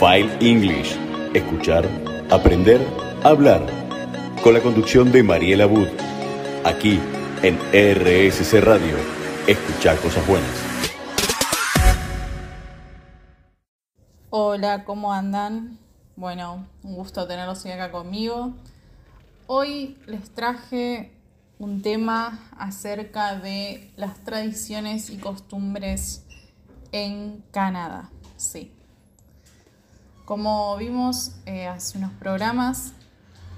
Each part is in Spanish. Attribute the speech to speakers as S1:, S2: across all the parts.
S1: File English. Escuchar, aprender, hablar. Con la conducción de Mariela Wood. Aquí en RSC Radio. Escuchar cosas buenas.
S2: Hola, ¿cómo andan? Bueno, un gusto tenerlos hoy acá conmigo. Hoy les traje un tema acerca de las tradiciones y costumbres en Canadá. Sí. Como vimos eh, hace unos programas,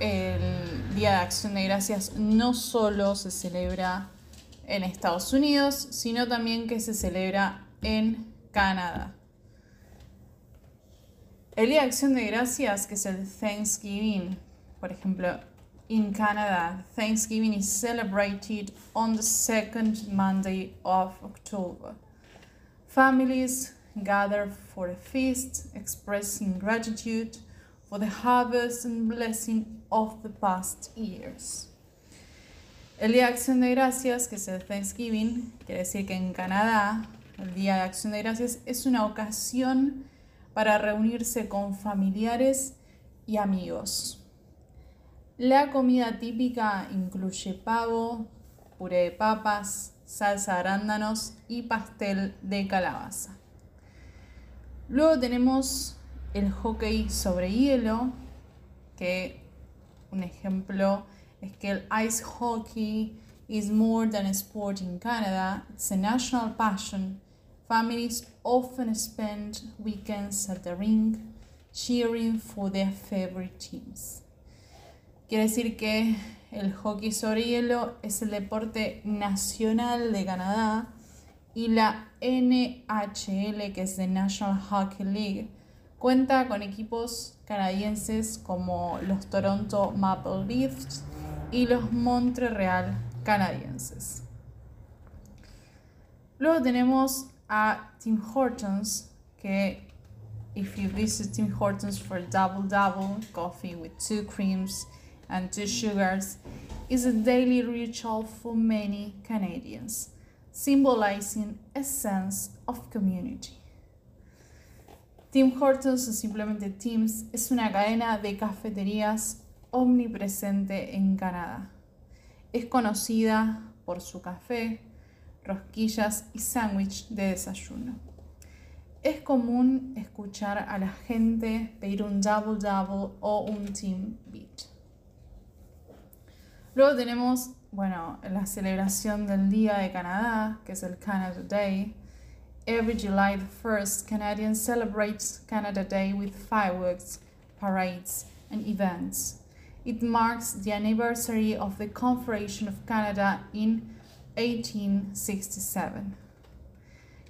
S2: el Día de Acción de Gracias no solo se celebra en Estados Unidos, sino también que se celebra en Canadá. El Día de Acción de Gracias, que es el Thanksgiving, por ejemplo, in Canada, Thanksgiving is celebrated on the second Monday of October. Families gather for a feast, expressing gratitude for the harvest and blessing of the past years. El Día de Acción de Gracias, que es el Thanksgiving, quiere decir que en Canadá el Día de Acción de Gracias es una ocasión para reunirse con familiares y amigos. La comida típica incluye pavo, puré de papas, salsa de arándanos y pastel de calabaza. Luego tenemos el hockey sobre hielo, que un ejemplo es que el ice hockey is more than a sport in Canada, it's a national passion. Families often spend weekends at the rink cheering for their favorite teams. Quiere decir que el hockey sobre hielo es el deporte nacional de Canadá y la NHL, que es the National Hockey League, cuenta con equipos canadienses como los Toronto Maple Leafs y los Montreal canadienses. Luego tenemos a Tim Hortons, que if you visit Tim Hortons for double double coffee with two creams and two sugars is a daily ritual for many Canadians, symbolizing a sense of community. Tim Hortons o simplemente Tim's es una cadena de cafeterías omnipresente en Canadá. Es conocida por su café, rosquillas y sándwich de desayuno. Es común escuchar a la gente pedir un double double o un team beat. Luego tenemos, bueno, la celebración del Día de Canadá, que es el Canada Day. Every July the 1st, Canadians celebrate Canada Day with fireworks, parades, and events. It marks the anniversary of the Confederation of Canada in 1867.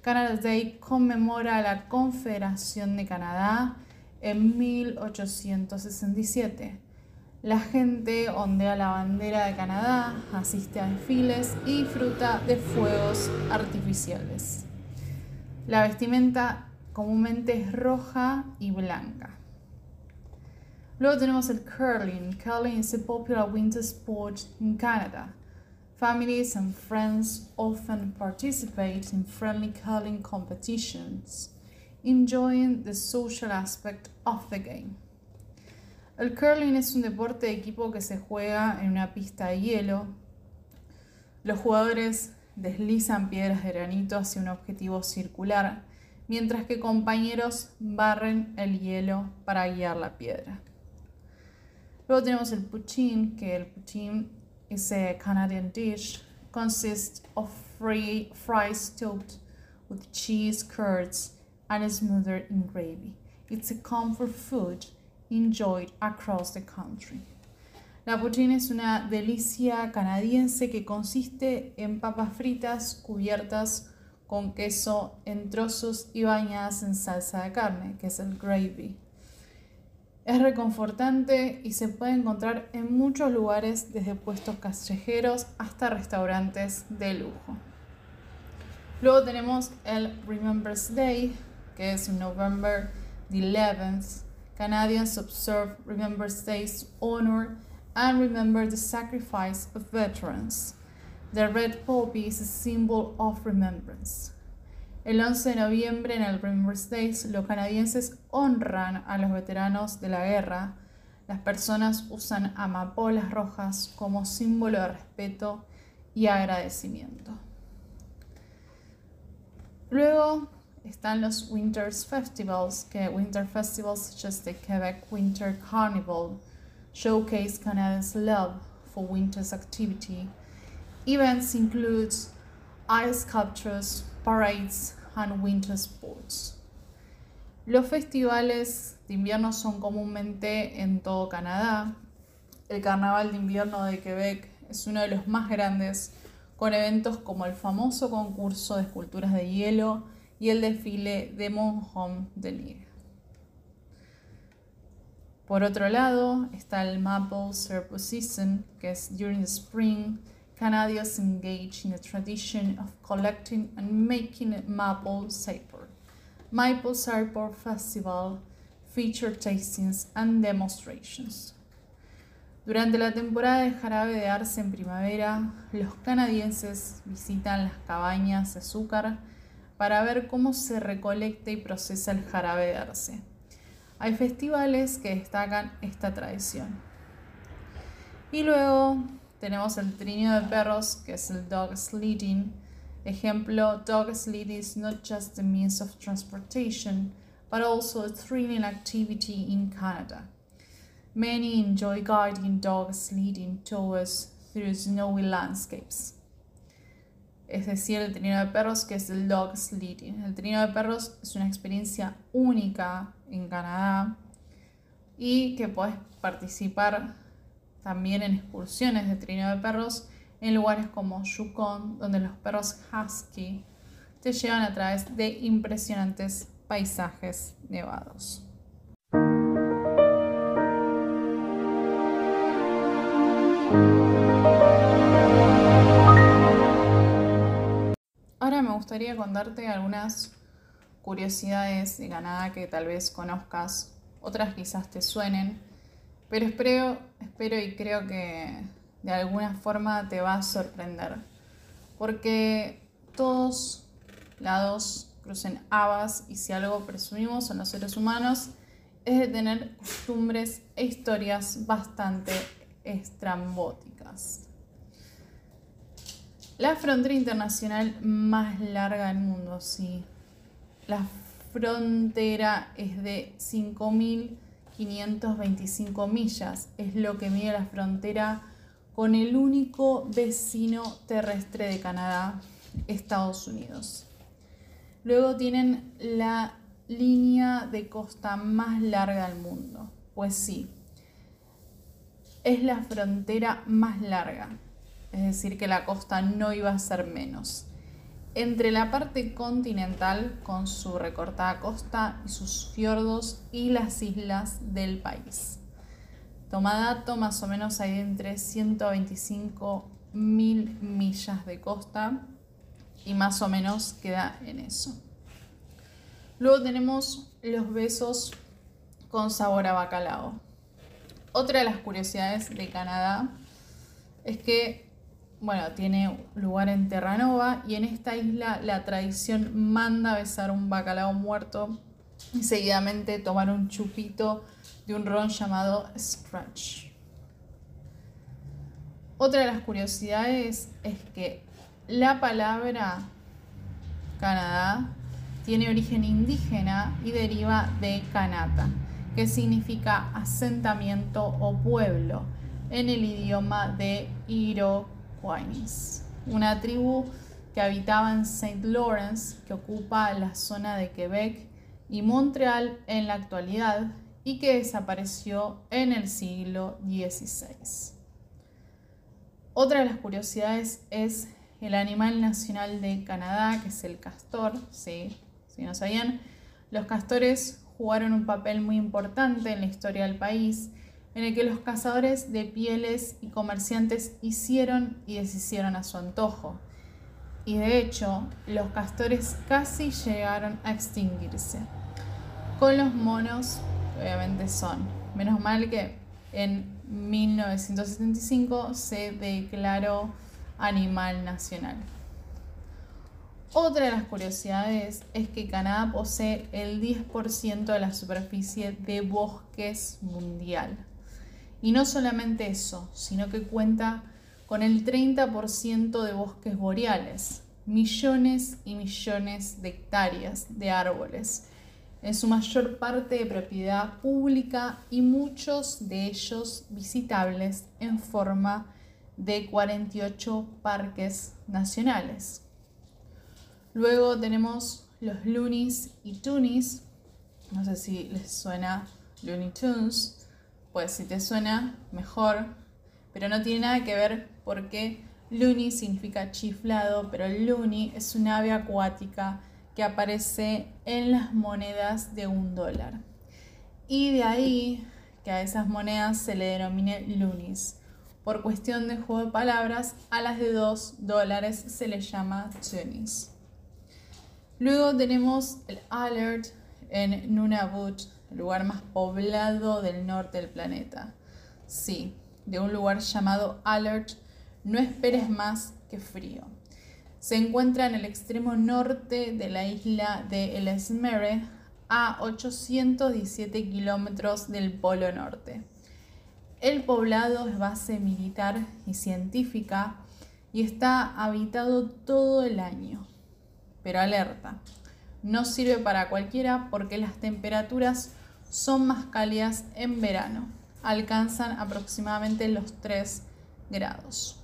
S2: Canada Day conmemora la Confederación de Canadá en 1867 la gente ondea la bandera de Canadá, asiste a desfiles y disfruta de fuegos artificiales. La vestimenta comúnmente es roja y blanca. Luego tenemos el curling. Curling is a popular winter sport in Canada. Families and friends often participate in friendly curling competitions, enjoying the social aspect of the game. El curling es un deporte de equipo que se juega en una pista de hielo. Los jugadores deslizan piedras de granito hacia un objetivo circular, mientras que compañeros barren el hielo para guiar la piedra. Luego tenemos el poutine, que el poutine es a Canadian dish, consists of free fries stuffed with cheese, curds, and smothered in gravy. It's a comfort food enjoyed across the country. La poutine es una delicia canadiense que consiste en papas fritas cubiertas con queso en trozos y bañadas en salsa de carne, que es el gravy. Es reconfortante y se puede encontrar en muchos lugares, desde puestos callejeros hasta restaurantes de lujo. Luego tenemos el Remembrance Day, que es November 11th, Canadians observe Remembrance Days honor and remember the sacrifice of veterans. The red poppy is a symbol of remembrance. El 11 de noviembre en el Remembrance Days los canadienses honran a los veteranos de la guerra. Las personas usan amapolas rojas como símbolo de respeto y agradecimiento. Luego están los Winter's Festivals, que Winter Festivals such as the Quebec Winter Carnival showcase Canada's love for winter's activity. Events include ice sculptures, parades, and winter sports. Los festivales de invierno son comúnmente en todo Canadá. El Carnaval de Invierno de Quebec es uno de los más grandes, con eventos como el famoso concurso de esculturas de hielo y el desfile de Monthomme de Lille. Por otro lado está el Maple Syrup Season, que es during the spring, Canadians engage in a tradition of collecting and making maple syrup. Maple Syrup Festival feature tastings and demonstrations. Durante la temporada de jarabe de arce en primavera, los canadienses visitan las cabañas de azúcar para ver cómo se recolecta y procesa el jarabe de arce. Hay festivales que destacan esta tradición. Y luego tenemos el trineo de perros, que es el dog sledding. Ejemplo, dog sledding is not just a means of transportation, but also a thrilling activity in Canada. Many enjoy guiding dog sledding tours through snowy landscapes es decir, el trineo de perros, que es el dog sledding. El trineo de perros es una experiencia única en Canadá y que puedes participar también en excursiones de trineo de perros en lugares como Yukon, donde los perros husky te llevan a través de impresionantes paisajes nevados. Me gustaría contarte algunas curiosidades de Canadá que tal vez conozcas, otras quizás te suenen, pero espero, espero y creo que de alguna forma te va a sorprender, porque todos lados crucen habas y si algo presumimos en los seres humanos es de tener costumbres e historias bastante estrambóticas. La frontera internacional más larga del mundo, sí. La frontera es de 5.525 millas. Es lo que mide la frontera con el único vecino terrestre de Canadá, Estados Unidos. Luego tienen la línea de costa más larga del mundo. Pues sí, es la frontera más larga es decir, que la costa no iba a ser menos. Entre la parte continental, con su recortada costa y sus fiordos, y las islas del país. Toma dato, más o menos hay entre 125 mil millas de costa y más o menos queda en eso. Luego tenemos los besos con sabor a bacalao. Otra de las curiosidades de Canadá es que bueno, tiene lugar en Terranova y en esta isla la tradición manda besar un bacalao muerto y seguidamente tomar un chupito de un ron llamado Scratch. Otra de las curiosidades es que la palabra Canadá tiene origen indígena y deriva de Kanata, que significa asentamiento o pueblo en el idioma de Iro una tribu que habitaba en Saint Lawrence, que ocupa la zona de Quebec y Montreal en la actualidad y que desapareció en el siglo XVI. Otra de las curiosidades es el animal nacional de Canadá, que es el castor. Si no sabían, los castores jugaron un papel muy importante en la historia del país en el que los cazadores de pieles y comerciantes hicieron y deshicieron a su antojo. Y de hecho, los castores casi llegaron a extinguirse. Con los monos, obviamente son. Menos mal que en 1975 se declaró animal nacional. Otra de las curiosidades es que Canadá posee el 10% de la superficie de bosques mundial. Y no solamente eso, sino que cuenta con el 30% de bosques boreales, millones y millones de hectáreas de árboles, en su mayor parte de propiedad pública y muchos de ellos visitables en forma de 48 parques nacionales. Luego tenemos los Loonies y Toonies. No sé si les suena Looney Tunes. Pues si te suena, mejor. Pero no tiene nada que ver porque Looney significa chiflado, pero Looney es un ave acuática que aparece en las monedas de un dólar. Y de ahí que a esas monedas se le denomine Loonies. Por cuestión de juego de palabras, a las de dos dólares se les llama Toonies. Luego tenemos el Alert en Nunavut, lugar más poblado del norte del planeta. Sí, de un lugar llamado Alert, no esperes más que frío. Se encuentra en el extremo norte de la isla de El Esmere, a 817 kilómetros del Polo Norte. El poblado es base militar y científica y está habitado todo el año pero alerta. No sirve para cualquiera porque las temperaturas son más cálidas en verano. Alcanzan aproximadamente los 3 grados.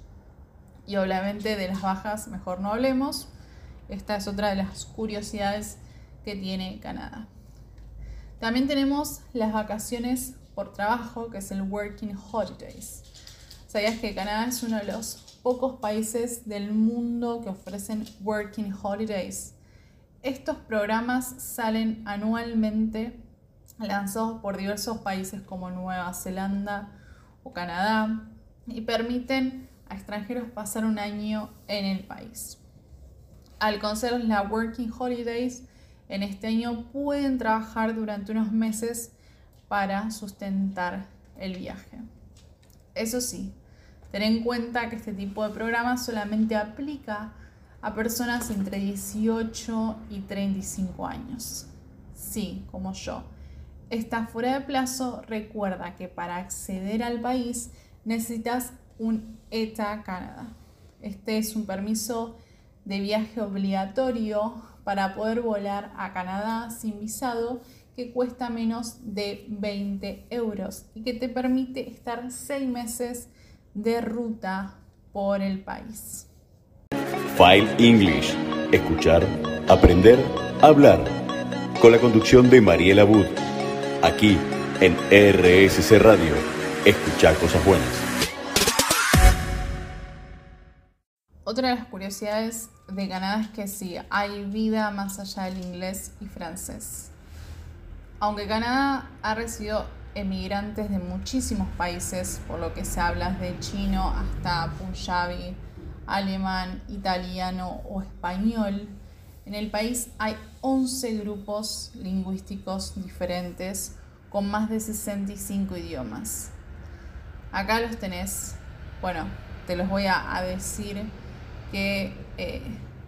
S2: Y obviamente de las bajas mejor no hablemos. Esta es otra de las curiosidades que tiene Canadá. También tenemos las vacaciones por trabajo, que es el Working Holidays. ¿Sabías que Canadá es uno de los pocos países del mundo que ofrecen Working Holidays. Estos programas salen anualmente lanzados por diversos países como Nueva Zelanda o Canadá y permiten a extranjeros pasar un año en el país. Al conceder la Working Holidays, en este año pueden trabajar durante unos meses para sustentar el viaje. Eso sí, Ten en cuenta que este tipo de programa solamente aplica a personas entre 18 y 35 años. Sí, como yo. Está fuera de plazo, recuerda que para acceder al país necesitas un ETA Canadá. Este es un permiso de viaje obligatorio para poder volar a Canadá sin visado que cuesta menos de 20 euros y que te permite estar seis meses de ruta por el país.
S1: File English. Escuchar, aprender, hablar. Con la conducción de Mariela Wood. Aquí en RSC Radio. Escuchar cosas buenas.
S2: Otra de las curiosidades de Canadá es que sí, hay vida más allá del inglés y francés. Aunque Canadá ha recibido emigrantes de muchísimos países, por lo que se habla de chino hasta punjabi, alemán, italiano o español. En el país hay 11 grupos lingüísticos diferentes con más de 65 idiomas. Acá los tenés, bueno, te los voy a, decir que eh,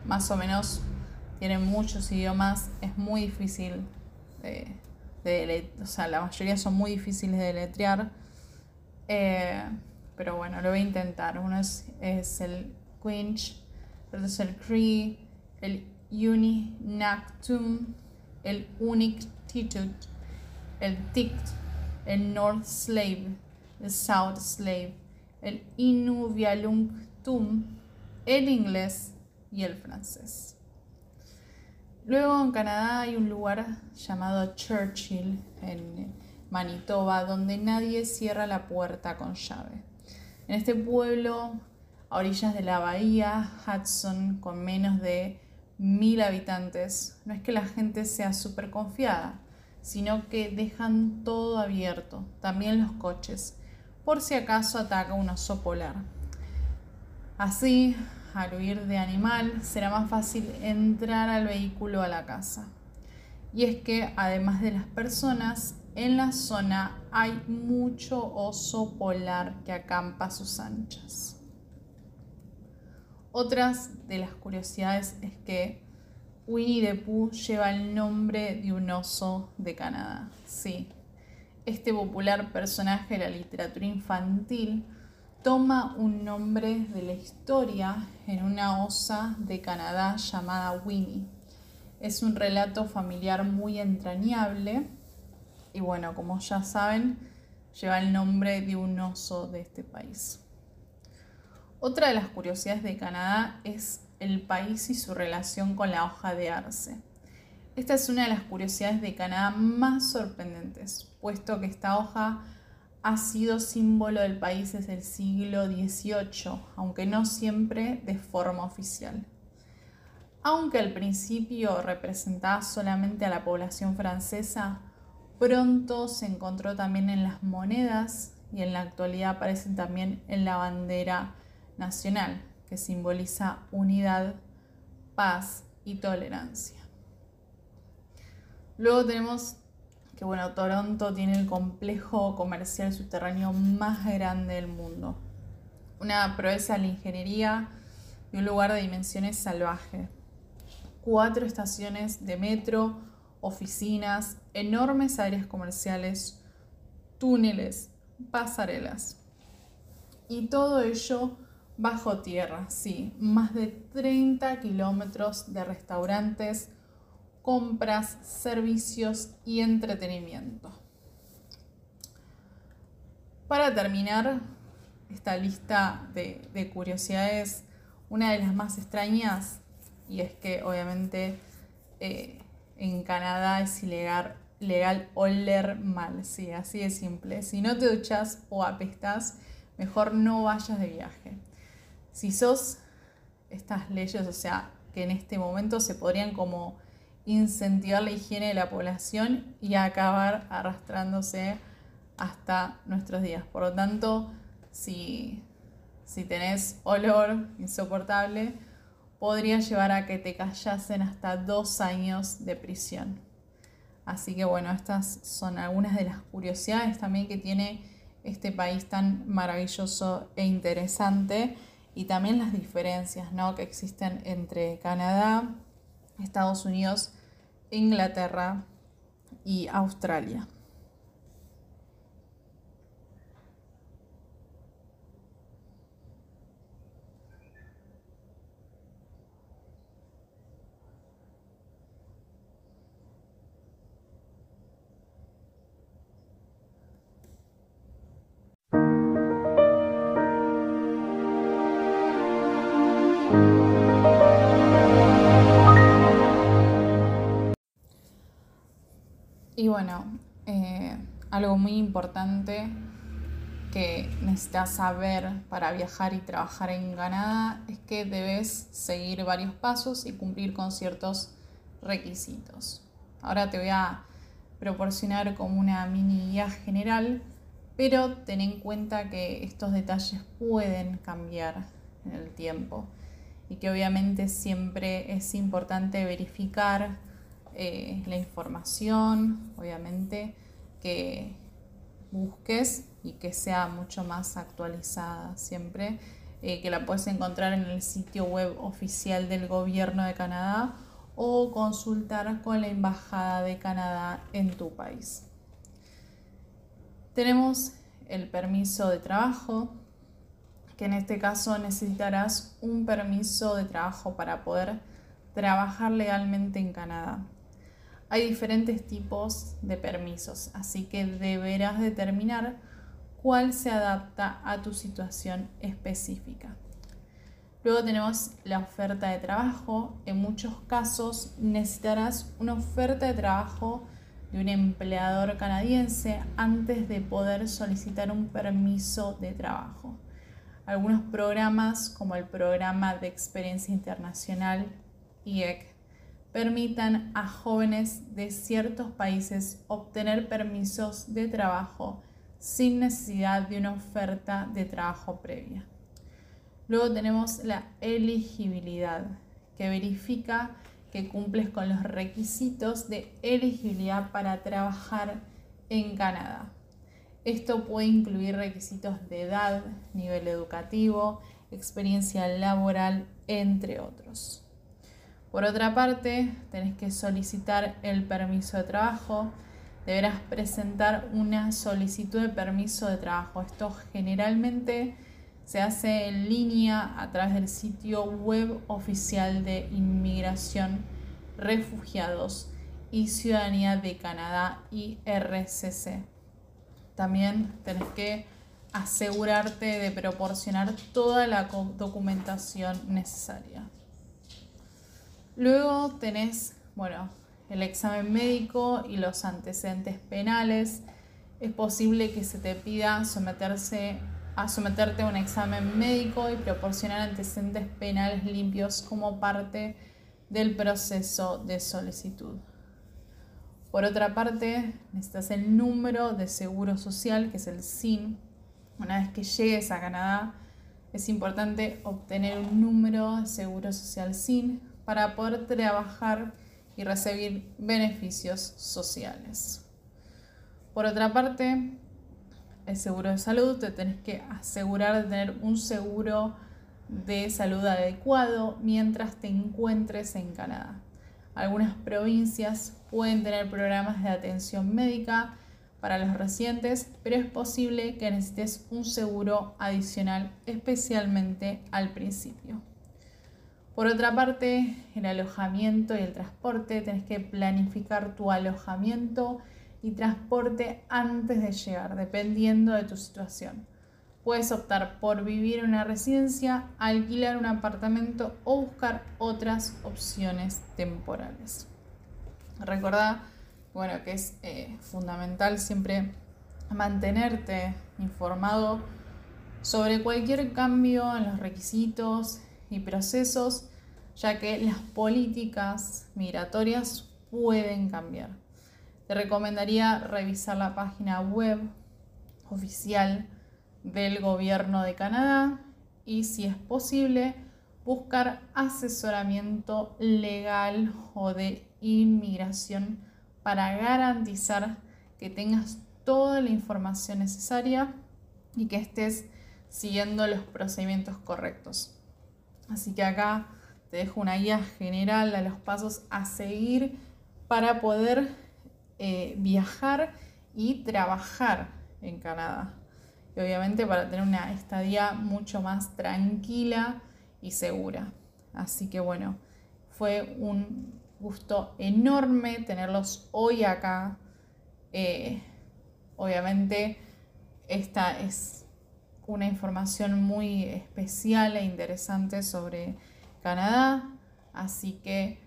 S2: más o menos tienen muchos idiomas, es muy difícil. Eh, o sea, la mayoría son muy difíciles de letrear. Eh, pero bueno, lo voy a intentar. Uno es, el Quinch, otro es el Cree, el Uninactum, el Unictitut, el Tict, el North Slave, el South Slave, el Inuvialunctum, el inglés y el francés. Luego en Canadá hay un lugar llamado Churchill, en Manitoba, donde nadie cierra la puerta con llave. En este pueblo, a orillas de la bahía Hudson, con menos de mil habitantes, no es que la gente sea súper confiada, sino que dejan todo abierto, también los coches, por si acaso ataca un oso polar. Así, al huir de animal, será más fácil entrar al vehículo a la casa. Y es que además de las personas, en la zona hay mucho oso polar que acampa a sus anchas. Otras de las curiosidades es que Winnie the Pooh lleva el nombre de un oso de Canadá. Sí, este popular personaje de la literatura infantil toma un nombre de la historia en una osa de Canadá llamada Winnie. Es un relato familiar muy entrañable y bueno, como ya saben, lleva el nombre de un oso de este país. Otra de las curiosidades de Canadá es el país y su relación con la hoja de arce. Esta es una de las curiosidades de Canadá más sorprendentes, puesto que esta hoja ha sido símbolo del país desde el siglo XVIII, aunque no siempre de forma oficial. Aunque al principio representaba solamente a la población francesa, pronto se encontró también en las monedas y en la actualidad aparece también en la bandera nacional, que simboliza unidad, paz y tolerancia. Luego tenemos que bueno, Toronto tiene el complejo comercial subterráneo más grande del mundo. Una proeza de la ingeniería y un lugar de dimensiones salvajes. Cuatro estaciones de metro, oficinas, enormes áreas comerciales, túneles, pasarelas. Y todo ello bajo tierra, sí, más de 30 kilómetros de restaurantes, compras, servicios y entretenimiento. Para terminar esta lista de, curiosidades, una de las más extrañas, y es que obviamente eh, en Canadá es ilegal, legal oler mal, sí, así de simple. Si no te duchas o apestas, mejor no vayas de viaje. Si sos estas leyes, o sea, que en este momento se podrían como incentivar la higiene de la población y acabar arrastrándose hasta nuestros días. Por lo tanto, si, si tenés olor insoportable, podría llevar a que te callasen hasta dos años de prisión. Así que bueno, estas son algunas de las curiosidades también que tiene este país tan maravilloso e interesante y también las diferencias ¿no? que existen entre Canadá, Estados Unidos, Inglaterra y Australia. Y bueno, eh, algo muy importante que necesitas saber para viajar y trabajar en Canadá es que debes seguir varios pasos y cumplir con ciertos requisitos. Ahora te voy a proporcionar como una mini guía general, pero ten en cuenta que estos detalles pueden cambiar en el tiempo y que obviamente siempre es importante verificar eh, la información, obviamente, que busques y que sea mucho más actualizada siempre, eh, que la puedes encontrar en el sitio web oficial del gobierno de Canadá o consultar con la Embajada de Canadá en tu país. Tenemos el permiso de trabajo, que en este caso necesitarás un permiso de trabajo para poder trabajar legalmente en Canadá. Hay diferentes tipos de permisos, así que deberás determinar cuál se adapta a tu situación específica. Luego tenemos la oferta de trabajo. En muchos casos necesitarás una oferta de trabajo de un empleador canadiense antes de poder solicitar un permiso de trabajo. Algunos programas como el programa de experiencia internacional IEC permitan a jóvenes de ciertos países obtener permisos de trabajo sin necesidad de una oferta de trabajo previa. Luego tenemos la elegibilidad, que verifica que cumples con los requisitos de elegibilidad para trabajar en Canadá. Esto puede incluir requisitos de edad, nivel educativo, experiencia laboral, entre otros. Por otra parte, tenés que solicitar el permiso de trabajo. Deberás presentar una solicitud de permiso de trabajo. Esto generalmente se hace en línea a través del sitio web oficial de Inmigración, Refugiados y Ciudadanía de Canadá, IRCC. También tenés que asegurarte de proporcionar toda la documentación necesaria. Luego tenés, bueno, el examen médico y los antecedentes penales. Es posible que se te pida someterse a someterte a un examen médico y proporcionar antecedentes penales limpios como parte del proceso de solicitud. Por otra parte, necesitas el número de seguro social, que es el SIN. Una vez que llegues a Canadá, es importante obtener un número de seguro social SIN para poder trabajar y recibir beneficios sociales. Por otra parte, el seguro de salud, te tenés que asegurar de tener un seguro de salud adecuado mientras te encuentres en Canadá. Algunas provincias pueden tener programas de atención médica para los residentes, pero es posible que necesites un seguro adicional, especialmente al principio. Por otra parte, el alojamiento y el transporte, tenés que planificar tu alojamiento y transporte antes de llegar, dependiendo de tu situación. Puedes optar por vivir en una residencia, alquilar un apartamento o buscar otras opciones temporales. Recordá bueno, que es eh, fundamental siempre mantenerte informado sobre cualquier cambio en los requisitos y procesos, ya que las políticas migratorias pueden cambiar. Te recomendaría revisar la página web oficial del gobierno de Canadá y si es posible buscar asesoramiento legal o de inmigración para garantizar que tengas toda la información necesaria y que estés siguiendo los procedimientos correctos. Así que acá te dejo una guía general a los pasos a seguir para poder eh, viajar y trabajar en Canadá y obviamente para tener una estadía mucho más tranquila y segura. Así que bueno, fue un gusto enorme tenerlos hoy acá. Eh, obviamente esta es una información muy especial e interesante sobre Canadá, así que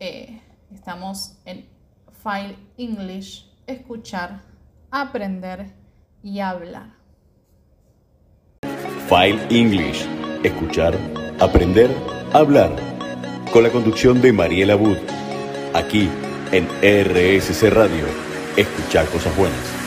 S2: eh, estamos en File English, escuchar, aprender y hablar.
S1: File English. Escuchar, aprender, hablar. Con la conducción de Mariela Wood. Aquí en RSC Radio. Escuchar cosas buenas.